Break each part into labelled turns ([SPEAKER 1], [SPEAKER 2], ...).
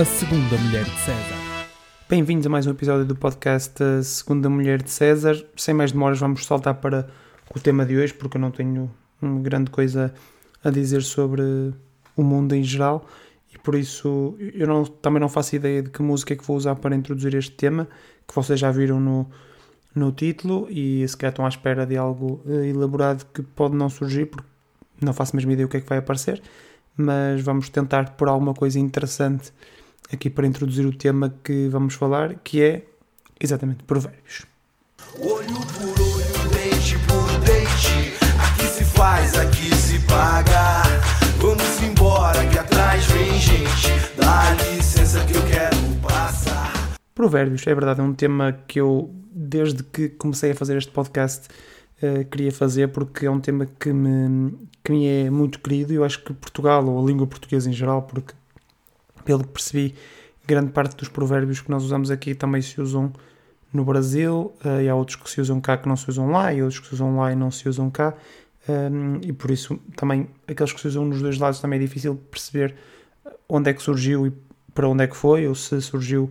[SPEAKER 1] A Segunda Mulher de César.
[SPEAKER 2] Bem-vindos a mais um episódio do podcast A Segunda Mulher de César. Sem mais demoras, vamos saltar para o tema de hoje, porque eu não tenho grande coisa a dizer sobre o mundo em geral e por isso eu não, também não faço ideia de que música é que vou usar para introduzir este tema, que vocês já viram no, no título e se calhar estão à espera de algo eh, elaborado que pode não surgir, porque não faço a mesma ideia o que é que vai aparecer, mas vamos tentar pôr alguma coisa interessante aqui para introduzir o tema que vamos falar, que é exatamente provérbios.
[SPEAKER 3] Olho por olho, dente por dente. Aqui se faz, aqui se paga. Vamos embora que atrás vem gente. Dá licença que eu quero passar.
[SPEAKER 2] Provérbios, é verdade, é um tema que eu, desde que comecei a fazer este podcast, uh, queria fazer porque é um tema que me, que me é muito querido. Eu acho que Portugal, ou a língua portuguesa em geral, porque pelo que percebi, grande parte dos provérbios que nós usamos aqui também se usam no Brasil, uh, e há outros que se usam cá que não se usam lá, e outros que se usam lá e não se usam cá, um, e por isso também aqueles que se usam nos dois lados também é difícil perceber onde é que surgiu e para onde é que foi, ou se surgiu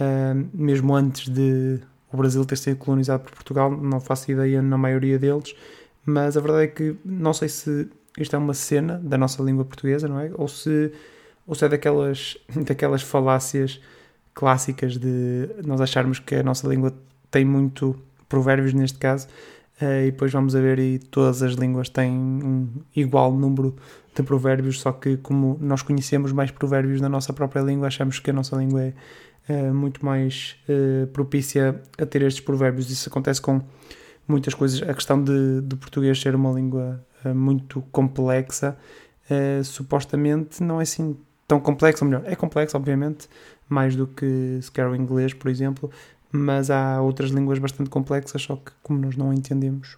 [SPEAKER 2] uh, mesmo antes de o Brasil ter sido colonizado por Portugal, não faço ideia na maioria deles, mas a verdade é que não sei se isto é uma cena da nossa língua portuguesa, não é? Ou se ou se é daquelas, daquelas falácias clássicas de nós acharmos que a nossa língua tem muito provérbios neste caso, uh, e depois vamos a ver e todas as línguas têm um igual número de provérbios, só que como nós conhecemos mais provérbios na nossa própria língua, achamos que a nossa língua é uh, muito mais uh, propícia a ter estes provérbios. Isso acontece com muitas coisas. A questão de, de português ser uma língua muito complexa, supostamente não é assim tão complexo, ou melhor, é complexo, obviamente, mais do que sequer o inglês, por exemplo, mas há outras línguas bastante complexas, só que como nós não entendemos,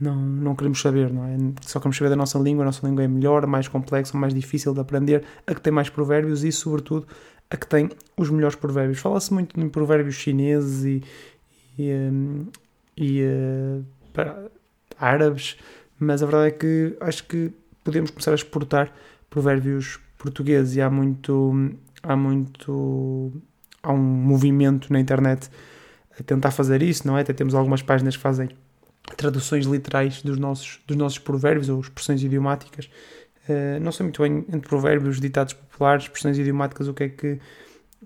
[SPEAKER 2] não, não queremos saber, não é? Só queremos saber da nossa língua, a nossa língua é melhor, mais complexa, mais difícil de aprender, a que tem mais provérbios e, sobretudo, a que tem os melhores provérbios. Fala-se muito em provérbios chineses e, e, um, e uh, árabes, mas a verdade é que acho que podemos começar a exportar provérbios português e há muito há muito há um movimento na internet a tentar fazer isso, não é? Até temos algumas páginas que fazem traduções literais dos nossos, dos nossos provérbios ou expressões idiomáticas. Uh, não sei muito bem entre provérbios, ditados populares, expressões idiomáticas, o que é que,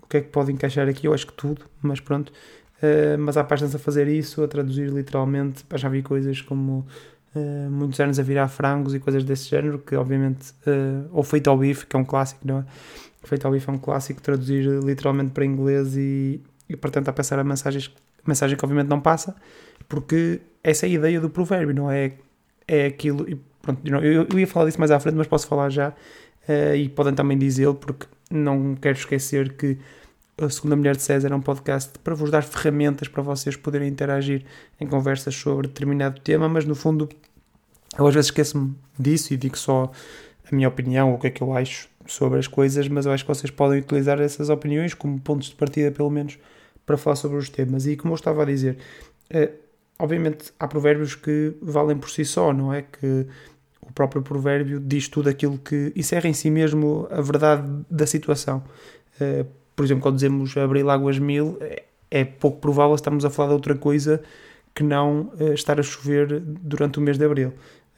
[SPEAKER 2] o que, é que pode encaixar aqui. Eu acho que tudo, mas pronto. Uh, mas há páginas a fazer isso, a traduzir literalmente. Já vi coisas como uh, muitos anos a virar frangos e coisas desse género, que obviamente, uh, ou feito ao bife, que é um clássico, não é? Feito ao bife é um clássico, traduzir literalmente para inglês e, e para tentar passar a mensagem, mensagem que obviamente não passa, porque essa é a ideia do provérbio, não é? É aquilo, e pronto, eu, eu ia falar disso mais à frente, mas posso falar já, uh, e podem também dizê-lo, porque não quero esquecer que a Segunda Mulher de César é um podcast para vos dar ferramentas para vocês poderem interagir em conversas sobre determinado tema, mas no fundo eu às vezes esqueço-me disso e digo só a minha opinião, o que é que eu acho sobre as coisas, mas eu acho que vocês podem utilizar essas opiniões como pontos de partida, pelo menos, para falar sobre os temas. E como eu estava a dizer, é, obviamente há provérbios que valem por si só, não é? Que o próprio provérbio diz tudo aquilo que. É em si mesmo a verdade da situação. Por exemplo, quando dizemos abrir águas mil, é, é pouco provável estarmos a falar de outra coisa que não uh, estar a chover durante o mês de abril.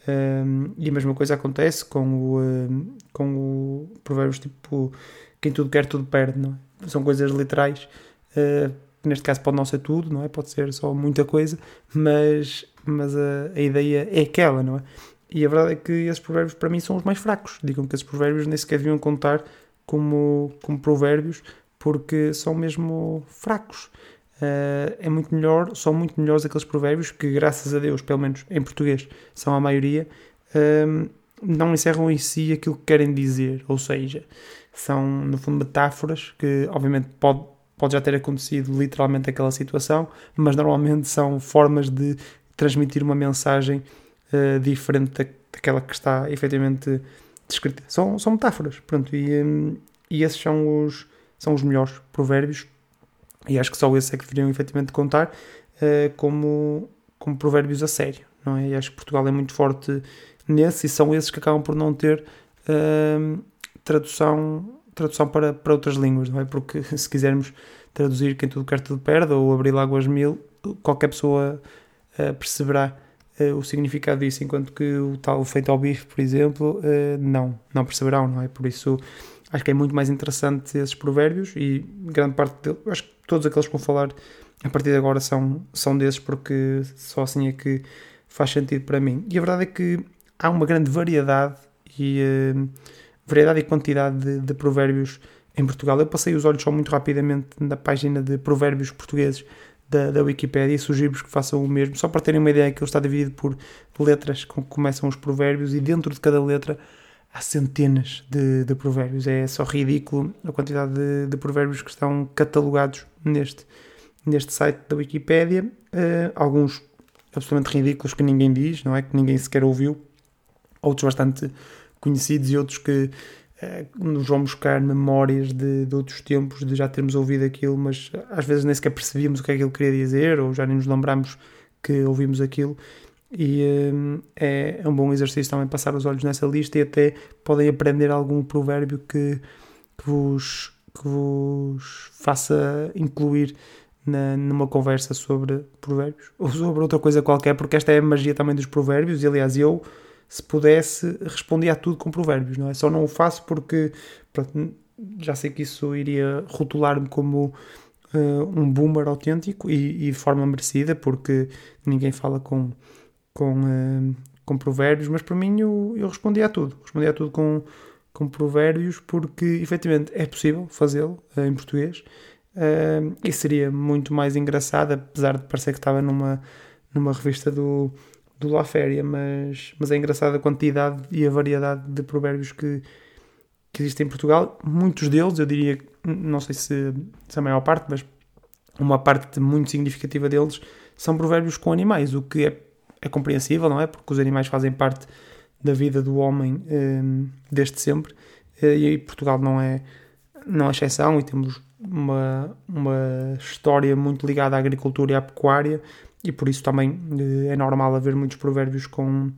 [SPEAKER 2] Um, e a mesma coisa acontece com o, com o provérbios tipo quem tudo quer, tudo perde, não é? São coisas literais. Uh, neste caso pode não ser tudo, não é? Pode ser só muita coisa, mas, mas a, a ideia é aquela, não é? E a verdade é que esses provérbios para mim são os mais fracos. Digam que esses provérbios nem sequer deviam contar como, como provérbios, porque são mesmo fracos. Uh, é muito melhor, são muito melhores aqueles provérbios que, graças a Deus, pelo menos em português, são a maioria, uh, não encerram em si aquilo que querem dizer, ou seja, são no fundo metáforas que, obviamente, pode, pode já ter acontecido literalmente aquela situação, mas normalmente são formas de transmitir uma mensagem uh, diferente da, daquela que está efetivamente descrita. São, são metáforas, pronto, e, um, e esses são os são os melhores provérbios e acho que só esses é que deveriam efetivamente contar uh, como, como provérbios a sério, não é? E acho que Portugal é muito forte nesse e são esses que acabam por não ter uh, tradução tradução para, para outras línguas, não é? Porque se quisermos traduzir quem tudo quer tudo perde ou abrir águas mil, qualquer pessoa uh, perceberá uh, o significado disso, enquanto que o tal feito ao bife, por exemplo, não, não perceberão, não é? Por isso acho que é muito mais interessante esses provérbios e grande parte deles, acho que todos aqueles que vou falar a partir de agora são, são desses porque só assim é que faz sentido para mim. E a verdade é que há uma grande variedade e uh, variedade e quantidade de, de, provérbios em Portugal. Eu passei os olhos só muito rapidamente na página de provérbios portugueses da, da Wikipédia e sugiro-vos que façam o mesmo, só para terem uma ideia que ele está dividido por letras com que começam os provérbios e dentro de cada letra há centenas de, de provérbios. É só ridículo a quantidade de, de provérbios que estão catalogados neste, neste site da Wikipédia. Uh, alguns absolutamente ridículos que ninguém diz, não é? Que ninguém sequer ouviu. Outros bastante conhecidos e outros que uh, nos vão buscar memórias de, de, outros tempos, de já termos ouvido aquilo, mas às vezes nem sequer percebíamos o que é que ele queria dizer ou já nem nos lembramos que ouvimos aquilo. E uh, é, é um bom exercício também passar os olhos nessa lista e até podem aprender algum provérbio que, que, vos, que vos faça incluir na, numa conversa sobre provérbios ou sobre outra coisa qualquer, porque esta é a magia também dos provérbios. E aliás, eu, se pudesse, respondia a tudo com provérbios, não é? Só não o faço porque pronto, já sei que isso iria rotular-me como uh, um boomer autêntico e, e, forma merecida, porque ninguém fala com, com, uh, com provérbios, mas para mim eu, eu respondia a tudo. Respondia a tudo com, com provérbios porque efetivamente é possível fazê-lo uh, em português Uh, e seria muito mais engraçado, apesar de parecer que estava numa, numa revista do, do La Féria, mas, mas é engraçada a quantidade e a variedade de provérbios que, que existem em Portugal. Muitos deles, eu diria, não sei se, se a maior parte, mas uma parte muito significativa deles são provérbios com animais, o que é, é compreensível, não é? Porque os animais fazem parte da vida do homem um, desde sempre uh, e Portugal não é, não é exceção e temos uma, uma história muito ligada à agricultura e à pecuária e por isso também eh, é normal haver muitos provérbios com,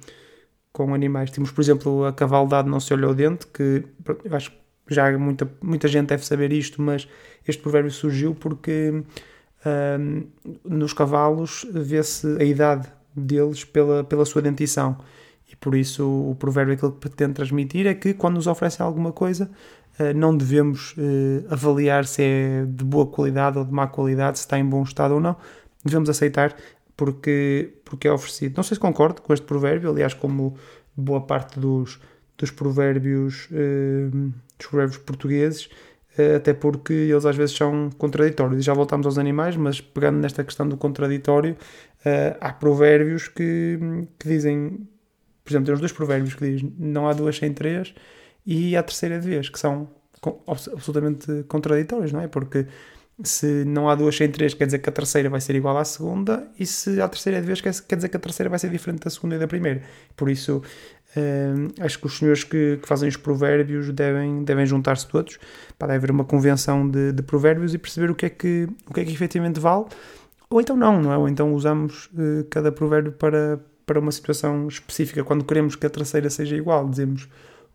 [SPEAKER 2] com animais. Temos, por exemplo, a cavaldade não se olhou o dente, que eu acho que já muita, muita gente deve saber isto, mas este provérbio surgiu porque um, nos cavalos vê-se a idade deles pela, pela sua dentição. E por isso o provérbio que ele pretende transmitir é que quando nos oferecem alguma coisa, eh, não devemos eh, avaliar se é de boa qualidade ou de má qualidade, se está em bom estado ou não. Devemos aceitar porque, porque é oferecido. Não sei se concordo com este provérbio, aliás, como boa parte dos, dos provérbios eh, dos provérbios portugueses, até porque eles às vezes são contraditórios. E já voltamos aos animais, mas pegando nesta questão do contraditório, há provérbios que, que dizem, por exemplo, tem uns dois provérbios que dizem não há duas sem três, e a terceira de vez, que são absolutamente contraditórios, não é? Porque se não há duas sem três, quer dizer que a terceira vai ser igual à segunda, e se a terceira de vez, quer dizer que a terceira vai ser diferente da segunda e da primeira. Por isso, hum, acho que os senhores que, que, fazem os provérbios devem, devem juntar-se todos para haver uma convenção de, de, provérbios e perceber o que, é que, o que é que efetivamente vale, ou então não, não é? Ou então usamos uh, cada provérbio para, para uma situação específica. Quando queremos que a terceira seja igual, dizemos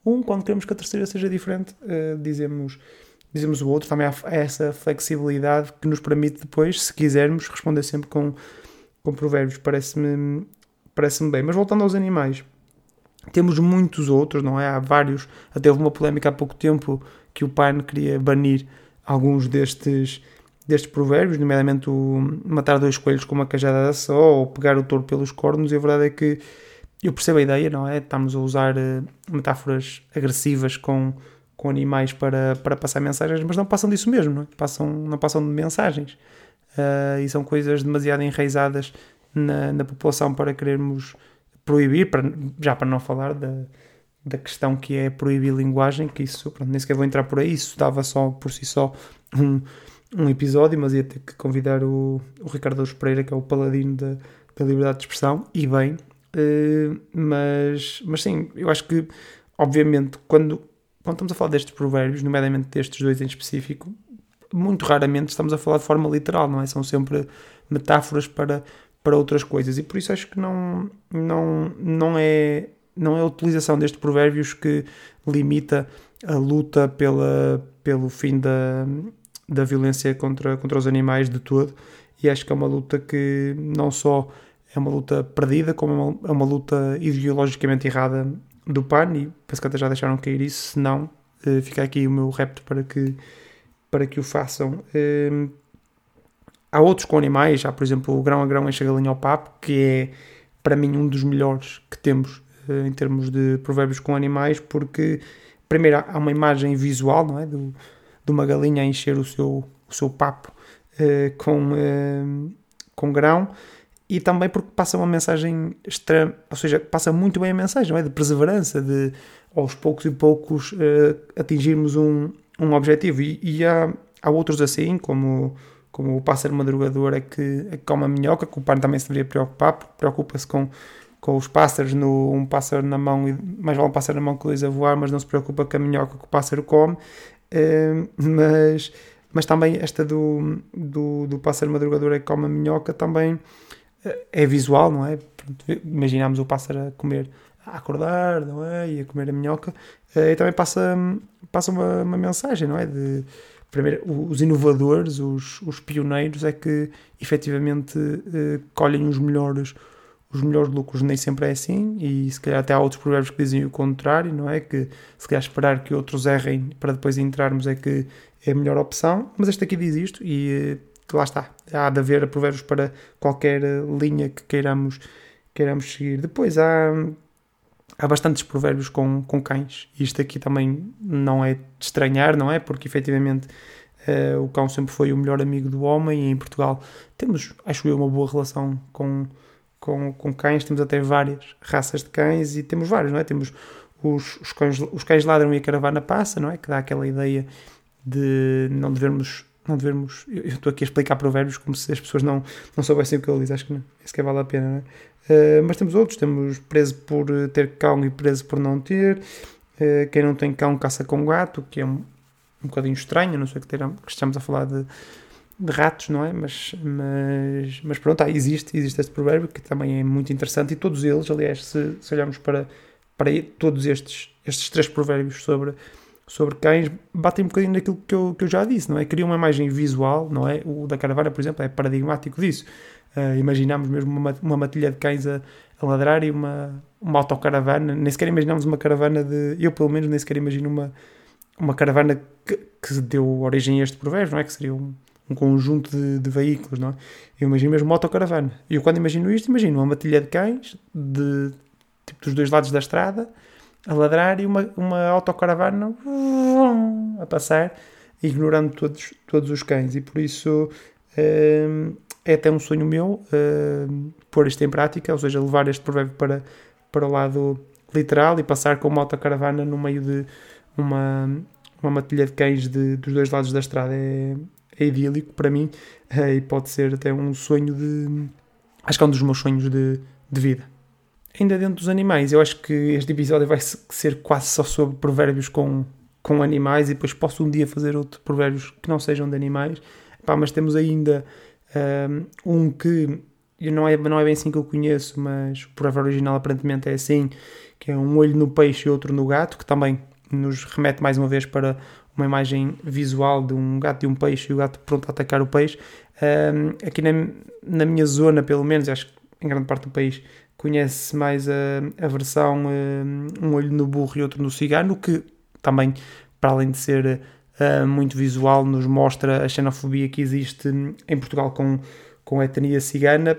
[SPEAKER 2] um, quando queremos que a terceira seja diferente, uh, dizemos, dizemos o outro. Também há, essa flexibilidade que nos permite depois, se quisermos, responder sempre com, com provérbios. Parece-me parece bem. Mas voltando aos animais, temos muitos outros, não é? Há vários. Até houve uma polémica há pouco tempo que o PAN queria banir alguns destes, destes provérbios, nomeadamente o matar dois coelhos com uma cajada só ou pegar o touro pelos cornos. E a verdade é que eu percebo a ideia, não é? Estamos a usar uh, metáforas agressivas com, com animais para, para passar mensagens, mas não passam disso mesmo, não, é? passam, não passam de mensagens. Uh, e são coisas demasiado enraizadas na, na população para querermos proibir, para, já para não falar da, da questão que é proibir linguagem, que isso, pronto, nem sequer vou entrar por aí, isso dava só por si só um, um episódio, mas ia ter que convidar o, o Ricardo Pereira, que é o paladino da, da liberdade de expressão, e bem, Uh, mas, mas sim, eu acho que, obviamente, quando, quando estamos a falar destes provérbios, nomeadamente destes dois em específico, muito raramente estamos a falar de forma literal, não é? São sempre metáforas para, para outras coisas e por isso acho que não, não, não, é, não é a utilização destes provérbios que limita a luta pela, pelo fim da, da violência contra, contra os animais de todo. E acho que é uma luta que não só é uma luta perdida, como é uma, é uma luta ideologicamente errada do PAN. E penso que até já deixaram cair isso. Se não, uh, fica aqui o meu repto para que, para que o façam. Uh, há outros com animais, há por exemplo o grão a grão enche a galinha ao papo, que é para mim um dos melhores que temos uh, em termos de provérbios com animais, porque primeiro há uma imagem visual, não é? Do, de uma galinha a encher o seu, o seu papo uh, com, uh, com grão e também porque passa uma mensagem extrema, ou seja, passa muito bem a mensagem, não é? De perseverança, de aos poucos e poucos uh, atingirmos um, um objetivo. E, e há, há outros assim, como, como o pássaro madrugador é que, é que come a minhoca, que o pai também se deveria preocupar, porque preocupa-se com com os pássaros, no, um pássaro na mão, e mais vale um pássaro na mão que dois a voar, mas não se preocupa com a minhoca que o pássaro come. Mas, mas também esta do, do, do pássaro madrugador é que come a minhoca também é visual, não é? Imaginamos o pássaro a comer, a acordar, não é? E a comer a minhoca. Uh, e também passa, passa uma, uma mensagem, não é? De, primeiro, os inovadores, os, os pioneiros é que efetivamente colhem os melhores os melhores lucros nem sempre é assim, e se calhar até há outros provérbios que dizem o contrário, não é? Que se calhar esperar que outros errem para depois entrarmos é que é a melhor opção, mas este aqui diz isto e lá está. Há de haver provérbios para qualquer linha que queiramos, queiramos seguir. Depois há, há bastantes provérbios com, com cães, e isto aqui também não é de estranhar, não é? Porque efetivamente uh, o cão sempre foi o melhor amigo do homem, e em Portugal temos, acho eu, uma boa relação com com, com cães, temos até várias raças de cães e temos vários, não é? Temos os, os, cães, os cães ladram e a caravana passa, não é? Que dá aquela ideia de não devermos. Não devermos eu estou aqui a explicar provérbios como se as pessoas não, não soubessem o que ele diz, acho que não, isso que vale a pena, não é? Uh, mas temos outros, temos preso por ter cão e preso por não ter. Uh, quem não tem cão caça com gato, que é um, um bocadinho estranho, não sei que, ter, que estamos a falar de, de ratos, não é? Mas, mas, mas pronto, ah, existe, existe este provérbio que também é muito interessante e todos eles, aliás, se, se olharmos para, para todos estes, estes três provérbios sobre, sobre cães, batem um bocadinho naquilo que eu, que eu já disse, não é? Cria uma imagem visual, não é? O da caravana, por exemplo, é paradigmático disso. Uh, imaginamos mesmo uma, uma matilha de cães a, a ladrar e uma, uma autocaravana, nem sequer imaginamos uma caravana de. Eu, pelo menos, nem sequer imagino uma, uma caravana que, que deu origem a este provérbio, não é? Que seria um, um conjunto de, de, veículos, não é? Eu imagino mesmo motocaravana. E eu quando imagino isto, imagino uma matilha de cães de, tipo, dos dois lados da estrada a ladrar e uma, uma autocaravana a passar, ignorando todos, todos os cães. E por isso hum, é até um sonho meu hum, pôr isto em prática, ou seja, levar este provérbio para, para o lado literal e passar com uma autocaravana no meio de uma, uma matilha de cães de, dos dois lados da estrada. É, é idílico para mim eh, e pode ser até um sonho de. Acho que é um dos meus sonhos de, de vida. Ainda dentro dos animais, eu acho que este episódio vai ser quase só sobre provérbios com, com animais e depois posso um dia fazer outro provérbios que não sejam de animais. Pá, mas temos ainda um, um que não é, não é bem assim que eu conheço, mas o provérbio original aparentemente é assim, que é um olho no peixe e outro no gato, que também nos remete mais uma vez para uma imagem visual de um gato e um peixe e o gato pronto a atacar o peixe. Um, aqui na, na minha zona, pelo menos, acho que em grande parte do país, conhece mais a, a versão um, olho no burro e outro no cigano, que também, para além de ser uh, muito visual, nos mostra a xenofobia que existe em Portugal com, com a etnia cigana.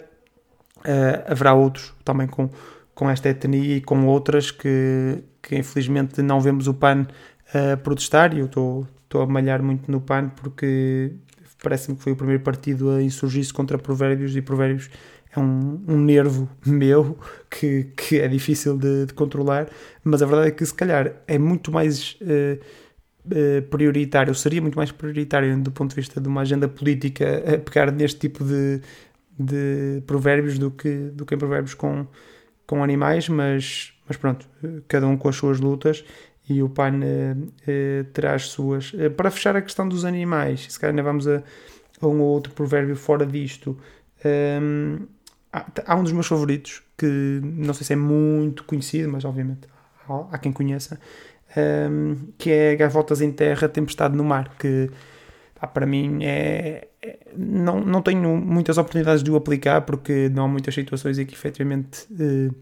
[SPEAKER 2] Uh, haverá outros também com, com esta etnia e com outras que, que infelizmente não vemos o PAN a protestar e eu estou a malhar muito no PAN porque parece-me que foi o primeiro partido a insurgir-se contra provérbios e provérbios é um, um nervo meu que, que é difícil de, de, controlar, mas a verdade é que se calhar é muito mais uh, uh, prioritário, seria muito mais prioritário do ponto de vista de uma agenda política a pegar neste tipo de, de provérbios do que, do que em provérbios com, com animais, mas, mas pronto, cada um com as suas lutas e o PAN uh, terá as suas. Uh, para fechar a questão dos animais, se calhar ainda vamos a, a um ou outro provérbio fora disto. Um, ehm, há, há, um dos meus favoritos que não sei se é muito conhecido, mas obviamente há, há quem conheça, um, que é Gaivotas em Terra, Tempestade no Mar, que para mim é, é, não, não tenho muitas oportunidades de o aplicar porque não há muitas situações em que efetivamente uh,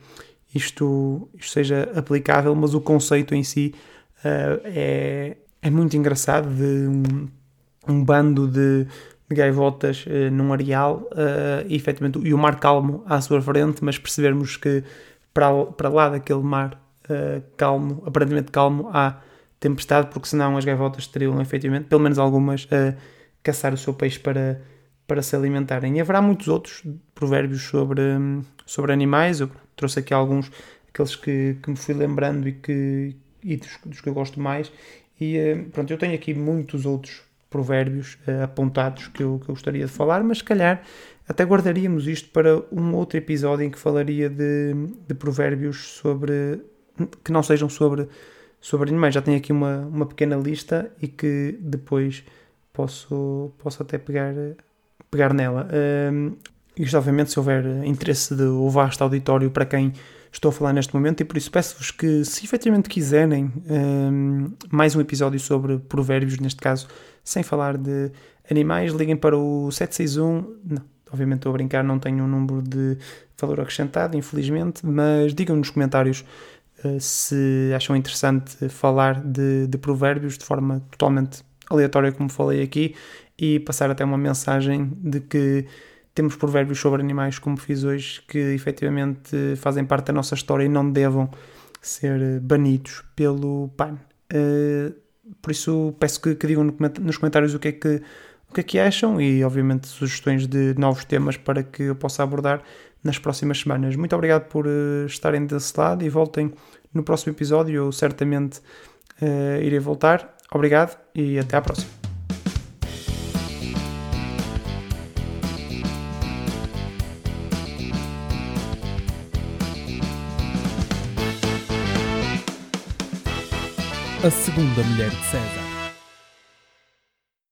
[SPEAKER 2] isto, isto seja aplicável, mas o conceito em si uh, é, é muito engraçado de um, um bando de, de gaivotas uh, num areal uh, e, efetivamente, e o mar calmo à sua frente, mas percebermos que para, para lá daquele mar uh, calmo, aparentemente calmo, há tempestade, porque senão as gaivotas teriam efetivamente, pelo menos algumas, a caçar o seu peixe para, para se alimentarem. E haverá muitos outros provérbios sobre, sobre animais, eu trouxe aqui alguns, aqueles que, que me fui lembrando e, que, e dos, dos que eu gosto mais, e pronto, eu tenho aqui muitos outros provérbios uh, apontados que eu, que eu gostaria de falar, mas se calhar até guardaríamos isto para um outro episódio em que falaria de, de provérbios sobre que não sejam sobre, sobre animais. Já tenho aqui uma, uma pequena lista e que depois posso, posso até pegar, pegar nela. Um, isto, obviamente, se houver interesse de o vasto auditório para quem estou a falar neste momento, e por isso peço-vos que, se efetivamente quiserem um, mais um episódio sobre provérbios, neste caso, sem falar de animais, liguem para o 761. Não, obviamente estou a brincar, não tenho um número de valor acrescentado, infelizmente, mas digam nos comentários uh, se acham interessante falar de, de provérbios de forma totalmente aleatória, como falei aqui, e passar até uma mensagem de que temos provérbios sobre animais, como fiz hoje, que efetivamente fazem parte da nossa história e não devam ser banidos pelo PAN. Uh, por isso peço que, que digam nos comentários o que é que o que é que acham e obviamente sugestões de novos temas para que eu possa abordar nas próximas semanas. Muito obrigado por uh, estarem desse lado e voltem no próximo episódio. Eu certamente uh, irei voltar. Obrigado e até à próxima.
[SPEAKER 1] A segunda mulher de César.